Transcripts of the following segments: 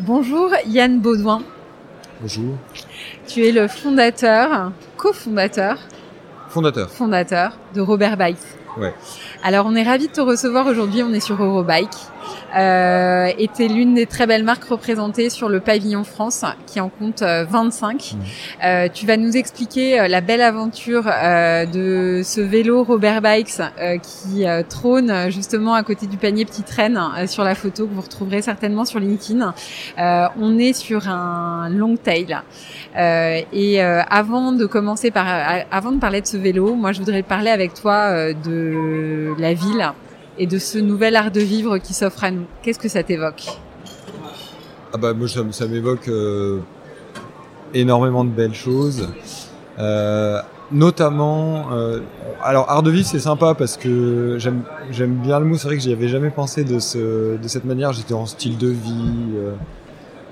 Bonjour Yann Baudouin. Bonjour. Tu es le fondateur, cofondateur. Fondateur. Fondateur de Robert Bike. Ouais. Alors on est ravis de te recevoir aujourd'hui, on est sur Eurobike euh, était l'une des très belles marques représentées sur le pavillon France, qui en compte 25. Euh, mmh. Euh, tu vas nous expliquer euh, la belle aventure euh, de ce vélo Robert Bikes qui trône justement à côté du panier Petite Reine sur la photo que vous retrouverez certainement sur LinkedIn. on est sur un long tail. et avant de commencer par, avant de parler de ce vélo, moi je voudrais parler avec toi de la ville et de ce nouvel art de vivre qui s'offre à nous. Qu'est-ce que ça t'évoque Ah bah moi ça, ça m'évoque euh, énormément de belles choses. Euh, notamment, euh, alors art de vivre c'est sympa parce que j'aime j'aime bien le mot. C'est vrai que j'y avais jamais pensé de ce de cette manière. J'étais en style de vie,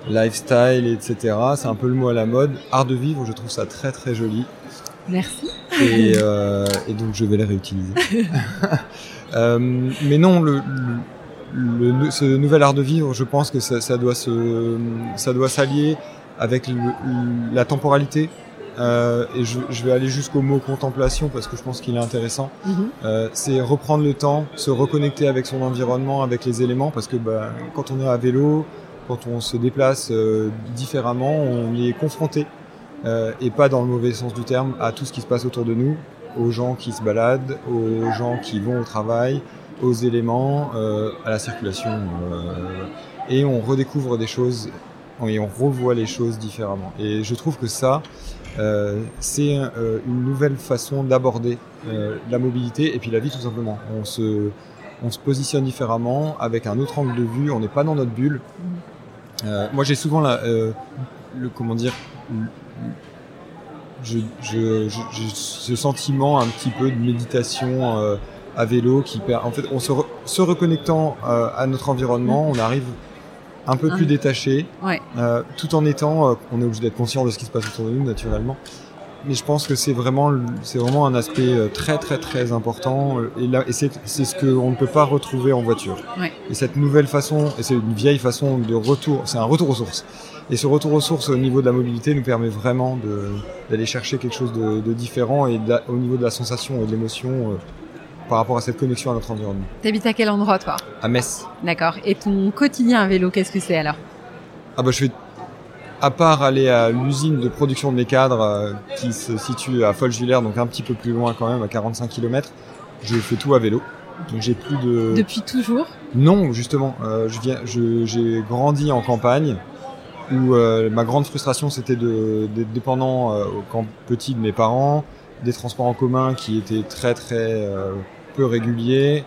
lifestyle, etc. C'est un peu le mot à la mode. Art de vivre, je trouve ça très très joli. Merci. Et, et donc je vais les réutiliser. Euh, mais non, le, le, ce nouvel art de vivre, je pense que ça, ça doit se, ça doit s'allier avec la temporalité. Euh, et je, je, vais aller jusqu'au mot contemplation parce que je pense qu'il est intéressant. Mm-hmm. euh, c'est reprendre le temps, se reconnecter avec son environnement, avec les éléments, parce que bah, quand on est à vélo, quand on se déplace euh, différemment, on est confronté, euh, et pas dans le mauvais sens du terme, à tout ce qui se passe autour de nous aux gens qui se baladent, aux gens qui vont au travail, aux éléments, euh, à la circulation. Euh, et on redécouvre des choses et on revoit les choses différemment. Et je trouve que ça, euh, c'est une nouvelle façon d'aborder la mobilité et puis la vie tout simplement. On se, on se positionne différemment avec un autre angle de vue. On n'est pas dans notre bulle. Moi, j'ai souvent la, le comment dire je, ce sentiment un petit peu de méditation euh, à vélo qui en fait on se, se reconnectant euh, à notre environnement on arrive un peu plus détaché ouais. euh, tout en étant on est obligé d'être conscient de ce qui se passe autour de nous naturellement. Mais je pense que c'est vraiment c'est vraiment un aspect très très très important et là et c'est ce que on ne peut pas retrouver en voiture. Ouais. et cette nouvelle façon et c'est une vieille façon de retour c'est un retour aux sources et ce retour aux sources au niveau de la mobilité nous permet vraiment d'aller chercher quelque chose de, de différent et de, au niveau de la sensation et de l'émotion euh, par rapport à cette connexion à notre environnement. T'habites à quel endroit toi? À Metz. D'accord. Et ton quotidien à vélo, qu'est-ce que c'est alors? Ah bah je fais à part aller à l'usine de production de mes cadres euh, qui se situe à Folchvillers, donc un petit peu plus loin quand même, à 45 km, je fais tout à vélo. Donc j'ai plus de. Depuis toujours? Non, justement. Euh, je viens, j'ai grandi en campagne où euh, ma grande frustration c'était d'être dépendant euh, quand petit de mes parents, des transports en commun qui étaient très très euh, peu réguliers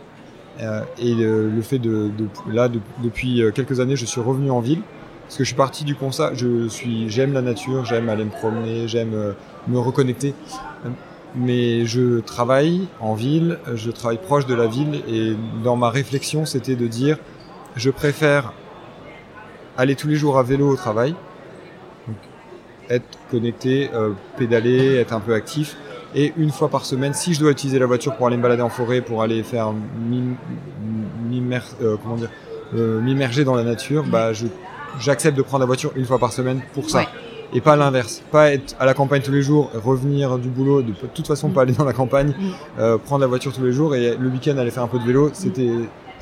euh, et le, fait de, là de, depuis quelques années je suis revenu en ville parce que je suis parti du constat je suis j'aime la nature j'aime aller me promener j'aime me reconnecter mais je travaille en ville je travaille proche de la ville et dans ma réflexion c'était de dire je préfère aller tous les jours à vélo au travail, donc être connecté, euh, pédaler, être un peu actif, et une fois par semaine, si je dois utiliser la voiture pour aller me balader en forêt, pour aller faire m'immerger euh, euh, m'immerger dans la nature, bah j'accepte de prendre la voiture une fois par semaine pour ça. Ouais. Et pas l'inverse, pas être à la campagne tous les jours, revenir du boulot, de, toute façon Mm. pas aller dans la campagne, Mm. euh, prendre la voiture tous les jours et le week-end aller faire un peu de vélo, c'était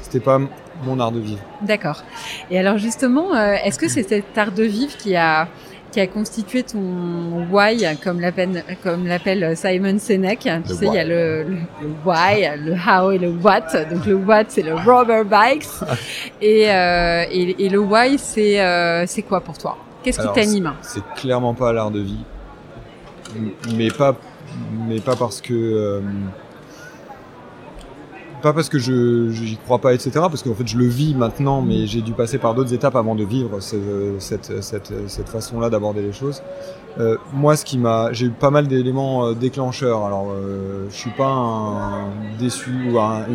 c'était pas mon art de vivre. D'accord. Et alors justement, euh, est-ce que c'est cet art de vivre qui a qui a constitué ton why, comme l'appelle comme l'appelle Simon Sinek? Tu Le sais, il y a why. le, le, le why, le how et le what. Donc le what c'est le rubber bikes et, euh, et et le why c'est euh, c'est quoi pour toi? Qu'est-ce qui t'anime? C'est clairement pas l'art de vie, mais pas, mais pas parce que euh, pas parce que je j'y crois pas, etc. Parce qu'en fait, je le vis maintenant, mais j'ai dû passer par d'autres étapes avant de vivre cette, cette, cette, cette façon-là d'aborder les choses. Euh, moi, ce qui m'a, j'ai eu pas mal d'éléments euh, déclencheurs. Alors, euh, je suis pas un déçu ou un,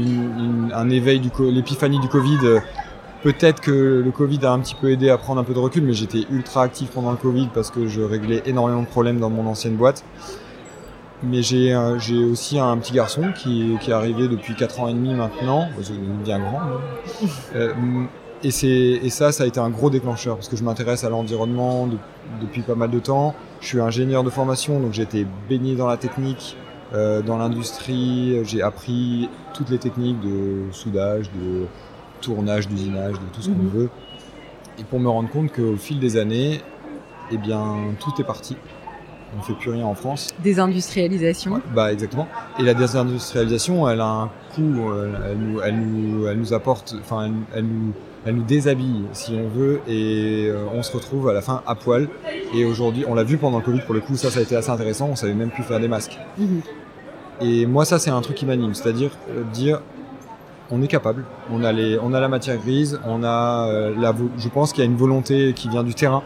un éveil du l'épiphanie du Covid. Peut-être que le Covid a un petit peu aidé à prendre un peu de recul, mais j'étais ultra actif pendant le Covid parce que je réglais énormément de problèmes dans mon ancienne boîte. Mais j'ai aussi un petit garçon qui, qui est arrivé depuis 4 ans et demi maintenant, bien grand. Euh, et ça, ça a été un gros déclencheur parce que je m'intéresse à l'environnement depuis pas mal de temps. Je suis ingénieur de formation, donc j'ai été baigné dans la technique, euh, dans l'industrie. J'ai appris toutes les techniques de soudage, de tournage, d'usinage, de tout ce qu'on mhm. veut. Et pour me rendre compte qu'au fil des années, eh bien, tout est parti on ne fait plus rien en France. Désindustrialisation. bah exactement. Et la désindustrialisation, elle a un coût, euh, elle, nous, elle, nous, elle nous apporte, enfin, elle, nous, elle nous déshabille si on veut, et euh, on se retrouve à la fin à poil. Et aujourd'hui, on l'a vu pendant le Covid, pour le coup, ça, ça a été assez intéressant. On savait même plus faire des masques. Mhm. Et moi, ça, c'est un truc qui m'anime, c'est-à-dire euh, dire, on est capable, on a les, on a la matière grise, on a la, je pense qu'il y a une volonté qui vient du terrain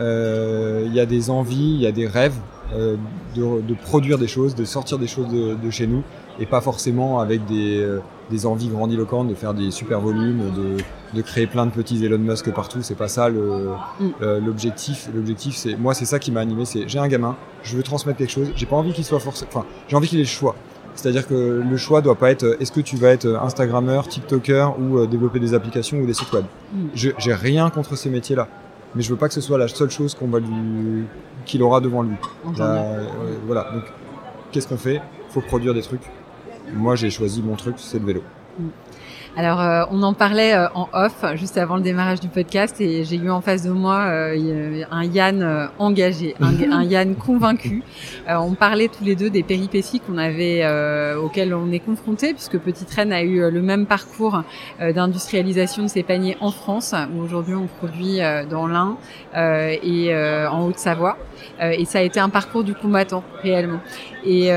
il y a des envies, il y a des rêves euh, de, produire des choses, de sortir des choses de, chez nous et pas forcément avec des, euh, des, envies grandiloquentes de faire des super volumes, de, de créer plein de petits Elon Musk partout. C'est pas ça mm. l'objectif. L'objectif, c'est moi, c'est ça qui m'a animé. C'est j'ai un gamin, je veux transmettre quelque chose. J'ai pas envie qu'il soit forcément. Enfin, j'ai envie qu'il ait le choix. C'est-à-dire que le choix doit pas être est-ce que tu vas être Instagrammeur, TikToker ou développer des applications ou des sites web. Mm. J'ai rien contre ces métiers-là mais je veux pas que ce soit la seule chose qu'on va lui qu'il aura devant lui. Euh, voilà. Donc, qu'est-ce qu'on fait? Faut produire des trucs. Moi, j'ai choisi mon truc, c'est le vélo. Mm. Alors, euh, on en parlait euh, en off juste avant le démarrage du podcast et j'ai eu en face de moi euh, un Yann engagé, un, Yann convaincu. on parlait tous les deux des péripéties qu'on avait, auxquelles on est confronté, puisque Petite Reine a eu le même parcours d'industrialisation de ses paniers en France, où aujourd'hui on produit dans l'Ain et en Haute-Savoie. et ça a été un parcours du combattant réellement. Et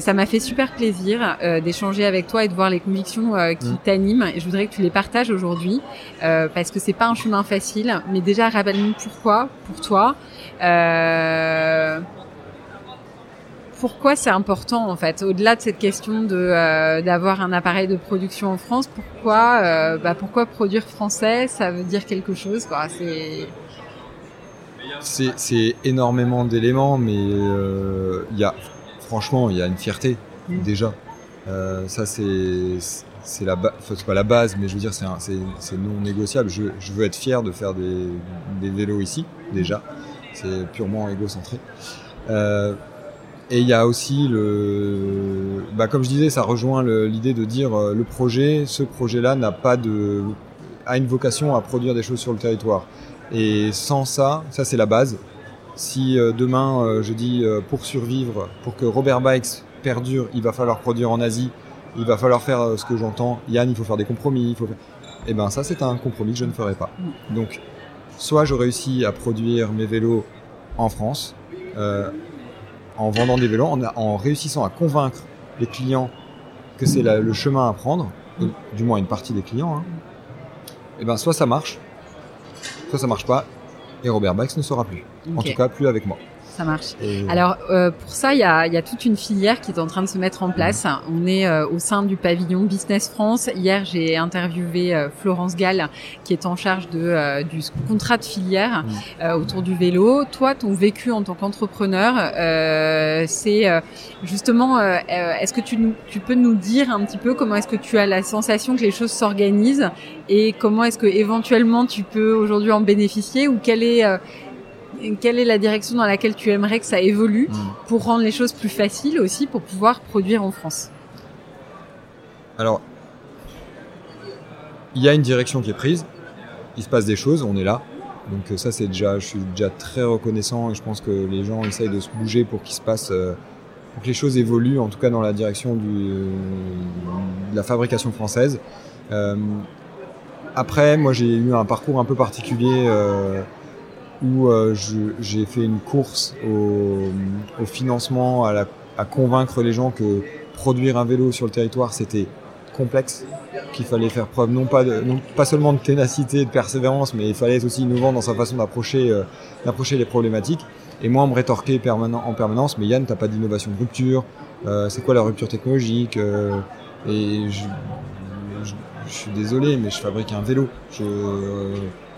ça m'a fait super plaisir d'échanger avec toi et de voir les convictions qui t'animent et je voudrais que tu les partages aujourd'hui euh, parce que c'est pas un chemin facile. Mais déjà, rappelle-nous pourquoi, pour toi. Euh, pourquoi c'est important en fait au-delà de cette question de euh, d'avoir un appareil de production en France pourquoi bah, pourquoi produire français ça veut dire quelque chose quoi c'est c'est énormément d'éléments mais il y a franchement il y a une fierté mm. déjà ça c'est c'est la c'est pas la base, mais je veux dire, c'est non négociable. Je, je, veux être fier de faire des, des vélos ici, déjà. C'est purement égocentré. Euh, et il y a aussi le, bah, comme je disais, ça rejoint l'idée de dire euh, le projet, ce projet-là n'a pas de, a une vocation à produire des choses sur le territoire. Et sans ça, ça c'est la base. Si euh, demain euh, je dis pour survivre, pour que Robert Bikes perdure, il va falloir produire en Asie il va falloir faire euh, ce que j'entends. Yann, il faut faire des compromis. Il faut faire... Eh ben ça, c'est un compromis que je ne ferai pas. Donc, soit je réussis à produire mes vélos en France, euh, en vendant des vélos, en, réussissant à convaincre les clients que c'est le chemin à prendre, du moins une partie des clients. Hein. Et eh ben soit ça marche, soit ça marche pas, et Robert Bax ne sera plus. En tout cas, plus avec moi ça marche. Alors euh, pour ça, il y a, y a, toute une filière qui est en train de se mettre en place. On est euh, au sein du pavillon Business France. Hier, j'ai interviewé euh, Florence Gall, qui est en charge de, du contrat de filière mm. autour du vélo. Toi, ton vécu en tant qu'entrepreneur, c'est justement, est-ce que tu, tu peux nous dire un petit peu comment est-ce que tu as la sensation que les choses s'organisent et comment est-ce que éventuellement tu peux aujourd'hui en bénéficier ou quelle est quelle est la direction dans laquelle tu aimerais que ça évolue hmm. pour rendre les choses plus faciles aussi pour pouvoir produire en France Alors, il y a une direction qui est prise, il se passe des choses, on est là. Donc euh, ça c'est déjà, je suis déjà très reconnaissant et je pense que les gens essayent de se bouger pour qu'il se passe, euh, pour que les choses évoluent, en tout cas dans la direction du, de la fabrication française. Euh, après, moi j'ai eu un parcours un peu particulier où euh, j'ai fait une course au, financement, à, convaincre les gens que produire un vélo sur le territoire, c'était complexe, qu'il fallait faire preuve non pas seulement de ténacité, de persévérance, mais il fallait être aussi innovant dans sa façon d'approcher euh, les problématiques. Et moi, on me rétorquait en permanence, mais Yann, t'as pas d'innovation de rupture. Euh, c'est quoi la rupture technologique Et je, suis désolé, mais je fabrique un vélo.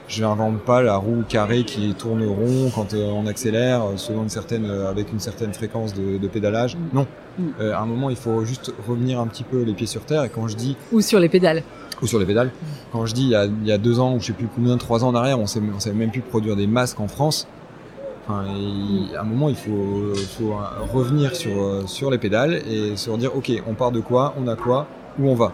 Je n'invente pas la roue carrée qui tourne rond quand euh, on accélère selon une certaine avec une certaine fréquence de, de pédalage. Mm. Non. Mm. Euh, à un moment, il faut juste revenir un petit peu les pieds sur terre. Et quand je dis ou sur les pédales. Ou sur les pédales. Quand je dis il y a, il y a deux ans ou je sais plus combien, trois ans en arrière, on on savait même plus produire des masques en France. Enfin, à un moment, il faut, faut revenir sur sur les pédales et se dire ok, on part de quoi, on a quoi, où on va.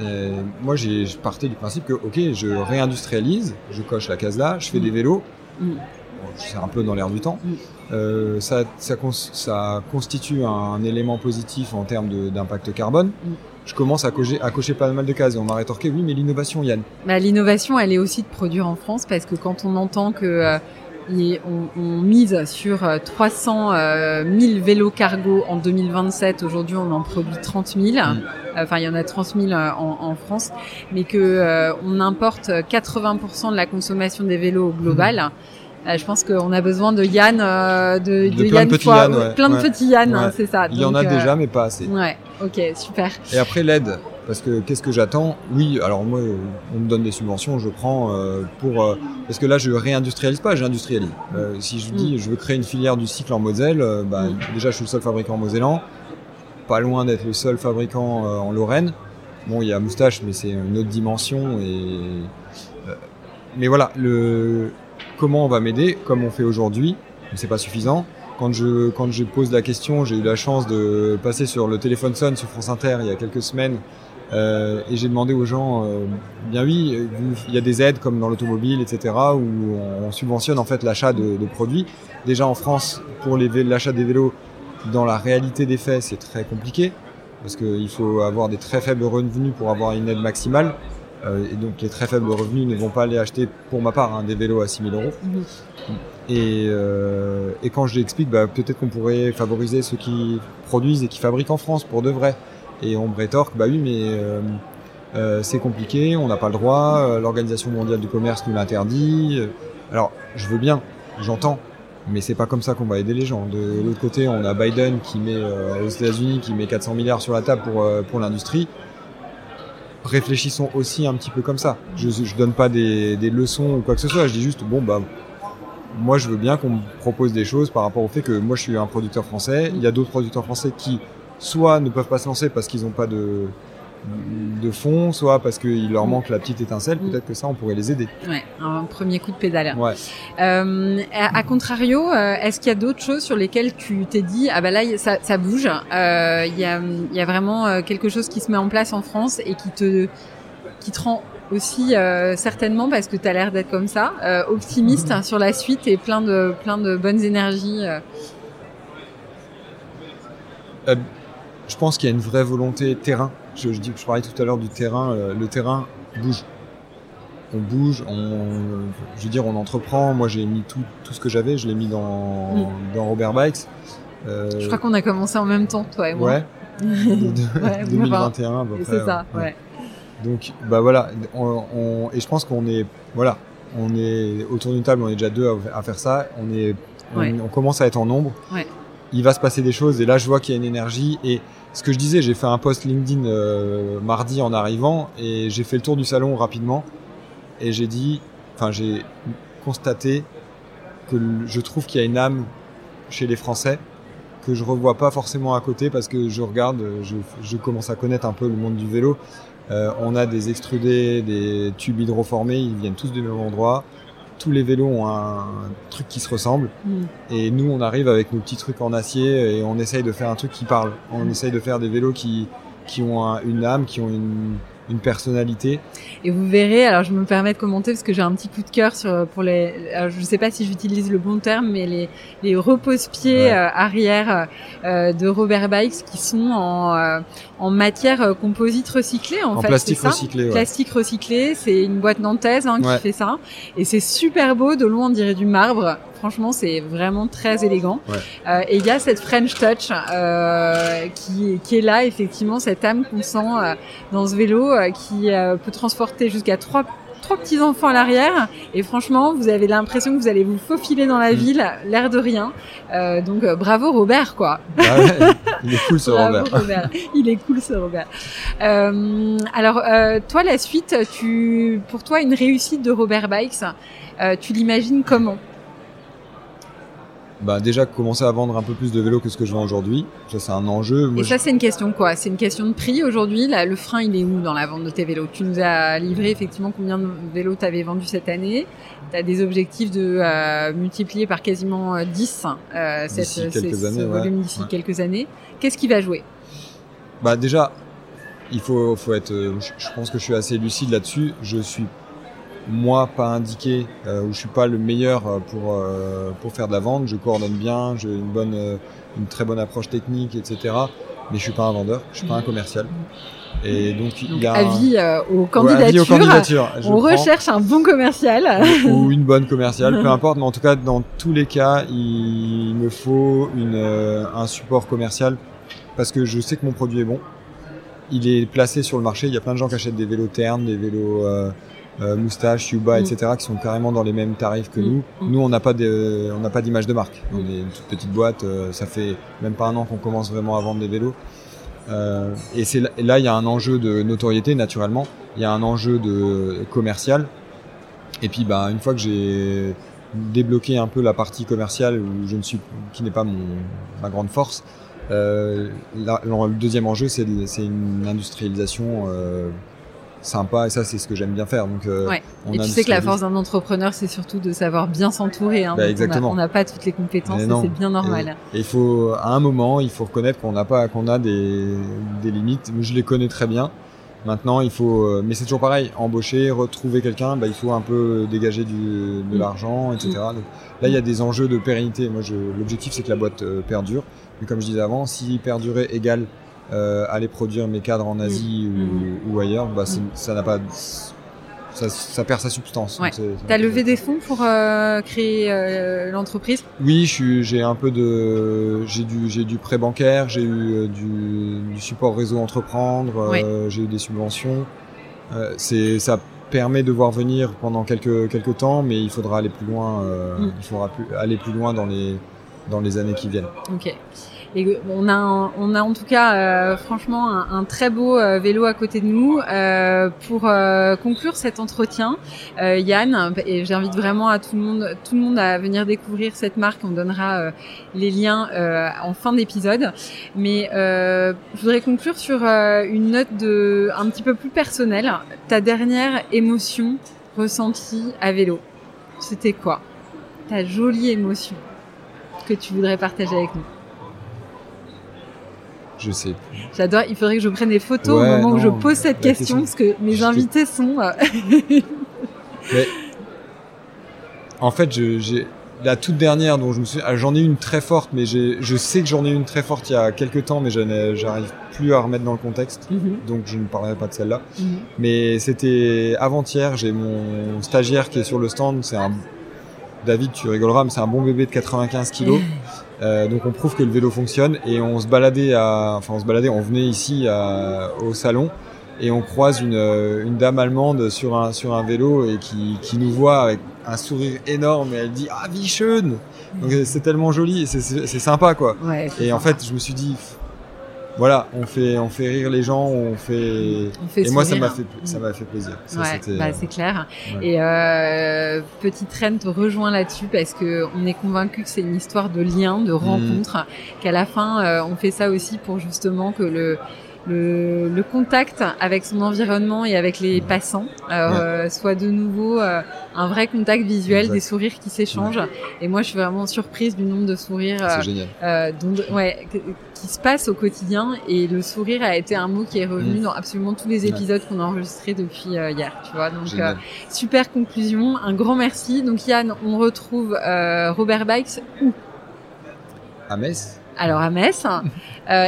Et moi, j'ai, je partais du principe que, ok, je réindustrialise, je coche la case là, je fais des vélos. Mm. Bon, c'est un peu dans l'air du temps. Mm. Euh, ça, ça, ça, constitue un, élément positif en termes d'impact carbone. Mm. Je commence à cocher, à cocher pas mal de cases et on m'a rétorqué, oui, mais l'innovation, Yann. Bah, l'innovation, elle est aussi de produire en France parce que quand on entend que euh, on, on, mise sur 300 euh, 000 vélos cargo en 2027. Aujourd'hui, on en produit 30 000. Mm. Enfin, il y en a 30 000 euh, en, en France, mais que euh, on importe 80% de la consommation des vélos global. Mm. Euh, je pense qu'on a besoin de Yann, de, de, de, plein Yann de petits Yann, ouais. plein de petits Yann, ouais. c'est ça. Il y en a déjà, mais pas assez. Ouais, ok, super. Et après l'aide, parce que qu'est-ce que j'attends? Oui, alors moi, on me donne des subventions, je prends euh, pour euh, parce que là, je réindustrialise pas, j'industrialise. Euh, si je dis, mm. je veux créer une filière du cycle en Moselle, bah, mm. déjà, je suis le seul fabricant mosellan, pas loin d'être le seul fabricant en Lorraine. Bon, il y a Moustache, mais c'est une autre dimension. Et mais voilà, le comment on va m'aider, comme on fait aujourd'hui, c'est pas suffisant quand je quand je pose la question, j'ai eu la chance de passer sur le téléphone sonne sur France Inter il y a quelques semaines euh, et j'ai demandé aux gens, euh, bien oui, il y a des aides comme dans l'automobile, etc., où on subventionne en fait l'achat de, de, produits. Déjà en France, pour l'achat des vélos, dans la réalité des faits, c'est très compliqué parce qu'il faut avoir des très faibles revenus pour avoir une aide maximale. Euh, et donc les très faibles revenus ne vont pas aller acheter, pour ma part, hein, des vélos à 6000 euros. Mmh. Et, et, quand je l'explique, bah, peut-être qu'on pourrait favoriser ceux qui produisent et qui fabriquent en France pour de vrai. Et on me rétorque, bah oui, mais euh, euh, c'est compliqué, on n'a pas le droit, euh, l'Organisation mondiale du commerce nous l'interdit. Alors, je veux bien, j'entends, mais c'est pas comme ça qu'on va aider les gens. De l'autre côté, on a Biden qui met aux États-Unis qui met 400 milliards sur la table pour pour l'industrie. Réfléchissons aussi un petit peu comme ça. Je, je donne pas des, des leçons ou quoi que ce soit. Je dis juste bon bah moi je veux bien qu'on me propose des choses par rapport au fait que moi je suis un producteur français. Il y a d'autres producteurs français qui soit ne peuvent pas se lancer parce qu'ils n'ont pas de de fonds, soit parce qu'il leur manque la petite étincelle, Mm. peut-être que ça, on pourrait les aider. Ouais, un premier coup de pédale. Ouais. Euh, à, à, contrario, euh, est-ce qu'il y a d'autres choses sur lesquelles tu t'es dit ah bah là ça, ça bouge, euh, il y a il y a vraiment quelque chose qui se met en place en France et qui te qui te rend aussi euh, certainement parce que tu as l'air d'être comme ça, optimiste Mm-hmm. mmh. sur la suite et plein de plein de bonnes énergies. Je pense qu'il y a une vraie volonté terrain. Je, je, dis, je parlais tout à l'heure du terrain. Euh, le terrain bouge. On bouge. On, je veux dire, on entreprend. Moi, j'ai mis tout, tout ce que j'avais. Je l'ai mis dans, mmh. dans Robert Bikes. Euh, je crois qu'on a commencé en même temps, toi et moi. Ouais. ouais 2021 à peu près. C'est ça. Ouais. ouais. Donc, bah voilà. On, on, et je pense qu'on est, voilà, on est autour d'une table. On est déjà deux à, à faire ça. On est, ouais. on, on, commence à être en nombre. Ouais il va se passer des choses et là je vois qu'il y a une énergie et ce que je disais j'ai fait un post LinkedIn euh, mardi en arrivant et j'ai fait le tour du salon rapidement et j'ai dit enfin j'ai constaté que je trouve qu'il y a une âme chez les Français que je revois pas forcément à côté parce que je regarde je, commence à connaître un peu le monde du vélo. Euh, on a des extrudés des tubes hydroformés ils viennent tous du même endroit tous les vélos ont un truc qui se ressemble. Mm. Et nous, on arrive avec nos petits trucs en acier et on essaye de faire un truc qui parle. On mm. essaye de faire des vélos qui, qui ont un, une âme, qui ont une, une personnalité. Et vous verrez, alors je me permets de commenter parce que j'ai un petit coup de cœur sur pour les. Je ne sais pas si j'utilise le bon terme, mais les, les repose-pieds ouais. euh, arrière euh, de Robert Bikes qui sont en, euh, en matière composite recyclée en, en fait. plastique recyclé. Ouais. Plastique recyclé, c'est une boîte nantaise hein, qui ouais. fait ça, et c'est super beau. De loin, on dirait du marbre. Franchement, c'est vraiment très élégant. Ouais. Euh, et il y a cette French touch euh, qui, qui est là, effectivement, cette âme qu'on sent euh, dans ce vélo qui peut transporter jusqu'à trois trois petits enfants à l'arrière et franchement vous avez l'impression que vous allez vous faufiler dans la Mm. ville l'air de rien Euh, donc bravo Robert quoi Ah ouais, il est cool ce Robert. Robert. Il est cool ce Robert. Euh, alors euh, toi la suite, tu pour toi une réussite de Robert Bikes, tu l'imagines comment? Bah déjà commencer à vendre un peu plus de vélos que ce que je vends aujourd'hui, ça c'est un enjeu. Moi, Et ça c'est une question quoi? C'est une question de prix aujourd'hui? Là, le frein il est où dans la vente de tes vélos? Tu nous as livré effectivement combien de vélos tu avais vendu cette année? Tu as des objectifs de euh, multiplier par quasiment euh, 10 euh, cette, D'ici ce- quelques ce années, ouais. volume d'ici Ouais. quelques années. Qu'est-ce qui va jouer? Bah déjà, il faut, faut être. euh, Je, je pense que je suis assez lucide là-dessus. Je suis moi pas indiqué euh, ou je suis pas le meilleur euh, pour euh, pour faire de la vente. Je coordonne bien, j'ai une bonne, euh, une très bonne approche technique, etc. Mais je suis pas un vendeur, je suis pas un commercial. Et donc, Donc, il y a un- avis euh, aux Ouais, candidatures. avis aux candidatures. On prends. recherche un bon commercial. ou une bonne commerciale, peu importe, mais en tout cas, dans tous les cas, il me faut une, euh, un support commercial parce que je sais que mon produit est bon. Il est placé sur le marché. Il y a plein de gens qui achètent des vélos ternes, des vélos euh, moustache, Yuba, Mm. etc., qui sont carrément dans les mêmes tarifs que Mm. nous. Mm. Nous, on n'a pas de, on n'a pas d'image de marque. On est une toute petite boîte. euh, ça fait même pas un an qu'on commence vraiment à vendre des vélos. Euh, et c'est là, il y a un enjeu de notoriété naturellement. Il y a un enjeu de commercial. Et puis, bah, une fois que j'ai débloqué un peu la partie commerciale où je ne suis, qui n'est pas mon ma grande force, là, le deuxième enjeu, c'est une industrialisation sympa. Et ça, c'est ce que j'aime bien faire. Donc, euh, Ouais. on Et tu sais que la force d'un entrepreneur, c'est surtout de savoir bien s'entourer. Hein. Bah, on a- exactement. On n'a pas toutes les compétences, c'est bien normal. Et il faut, à un moment, il faut reconnaître qu'on n'a pas, qu'on a des, des limites. Je les connais très bien. Maintenant, il faut, euh, mais c'est toujours pareil. Embaucher, retrouver quelqu'un, bah, il faut un peu dégager du, de Mm. l'argent, etc. Donc, là, il y a des enjeux de pérennité. Moi, je, l'objectif, c'est que la boîte euh, perdure. Mais comme je disais avant, si perdurer égale euh, aller produire mes cadres en Asie ou, ou ailleurs, bah, c'est- ça n'a pas, ça, ça perd sa substance. Ouais. T'as levé des fonds pour euh, créer euh, l'entreprise? Oui, j'ai un peu de, j'ai du, j'ai du prêt bancaire, j'ai eu euh, du, du support réseau entreprendre, euh, j'ai eu des subventions. Euh, c'est, ça permet de voir venir pendant quelques quelques temps, mais il faudra aller plus loin. euh, Mm. Il faudra plus, aller plus loin dans les dans les années qui viennent. Ok. Et on a, on a en tout cas euh, franchement un, un très beau euh, vélo à côté de nous. Euh, pour euh, conclure cet entretien, euh, Yann, et j'invite vraiment à tout le monde, tout le monde à venir découvrir cette marque. On donnera euh, les liens en fin d'épisode. Mais je voudrais conclure sur une note de un petit peu plus personnelle. Ta dernière émotion ressentie à vélo, c'était quoi? Ta jolie émotion que tu voudrais partager avec nous? Je sais. J'adore. Il faudrait que je prenne des photos Ouais, au moment où je pose cette question, question. parce que mes Je invités sont. euh, Mais en fait, j'ai la toute dernière dont je me suis, ah, j'en ai une très forte, mais je sais que j'en ai une très forte il y a quelques temps, mais je j'arrive plus à remettre dans le contexte, mhm, donc je ne parlerai pas de celle-là. mhm. Mais c'était avant-hier, j'ai mon stagiaire qui est sur le stand, c'est un David, tu rigoleras, mais c'est un bon bébé de 95 kilos. Euh, donc on prouve que le vélo fonctionne et on se baladait à, enfin on se baladait, on venait ici à- au salon et on croise une, euh, une dame allemande sur un sur un vélo et qui, qui nous voit avec un sourire énorme et elle dit ah wie schön. Donc c'est tellement joli, et c'est sympa quoi. Ouais. Et en fait je me suis dit voilà, on fait on fait rire les gens, on fait On fait et moi ça m'a fait ça m'a fait plaisir. Ouais, bah, c'est clair. ouais. Et euh, Petite Reine te rejoint là-dessus parce que on est convaincu que c'est une histoire de lien, de rencontre, qu'à la fin euh, on fait ça aussi pour justement que le le, le contact avec son environnement et avec les passants euh, soit de nouveau euh, un vrai contact visuel, Exact. des sourires qui s'échangent. Et moi, je suis vraiment surprise du nombre de sourires euh, c'est génial. dont- ouais, qui se passe au quotidien. Et le sourire a été un mot qui est revenu Mm. dans absolument tous les Ouais. épisodes qu'on a enregistrés depuis euh, hier. Tu vois, donc euh, super conclusion, un grand merci. Donc Yann, on retrouve euh, Robert Bikes où? À Metz Alors à Metz.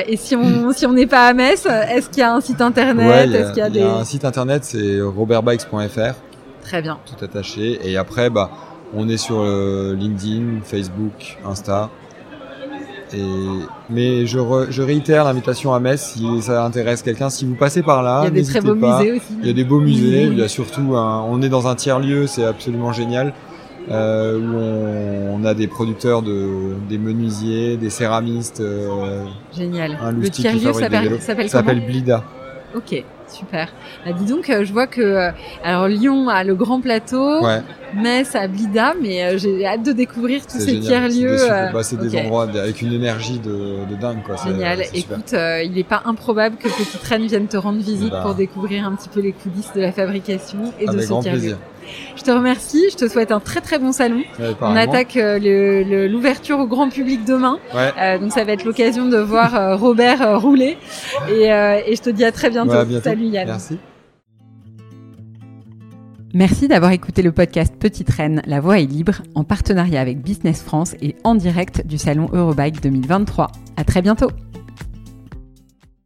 Et si on si on n'est pas à Metz, est-ce qu'il y a un site internet? Ouais, Est-ce qu'il y a des y a un site internet, c'est robertbikes.fr, Très bien. tout attaché. Et après, bah, On est sur LinkedIn, Facebook, Insta. Et, mais je, je réitère l'invitation à Metz si ça intéresse quelqu'un. Si vous passez par là, il y a des très beaux musées aussi. Il y a des beaux musées. Il y a surtout, on est dans un tiers lieu, c'est absolument génial. Euh, où on, a des producteurs de des menuisiers, des céramistes. Euh, Génial. Un le tiers lieu s'appelle Blida. Ok, super. Bah, dis donc, euh, je vois que euh, alors Lyon a le Grand Plateau, ouais. Metz a Blida, mais euh, j'ai hâte de découvrir tous ces tiers lieux. C'est des, endroits avec une énergie de, de dingue, quoi. Génial. Écoute, il n'est pas improbable que Petite Reine vienne te rendre visite bah. pour découvrir un petit peu les coulisses de la fabrication et de ce tiers lieu. Je te remercie, je te souhaite un très très bon salon. on attaque euh, l'ouverture au grand public demain, euh, donc ça va être l'occasion de voir euh, Robert rouler. Et, je te dis à très bientôt. Salut Yann. Merci. Merci d'avoir écouté le podcast Petite Reine, la voix est libre, en partenariat avec Business France et en direct du salon Eurobike 2023. À très bientôt.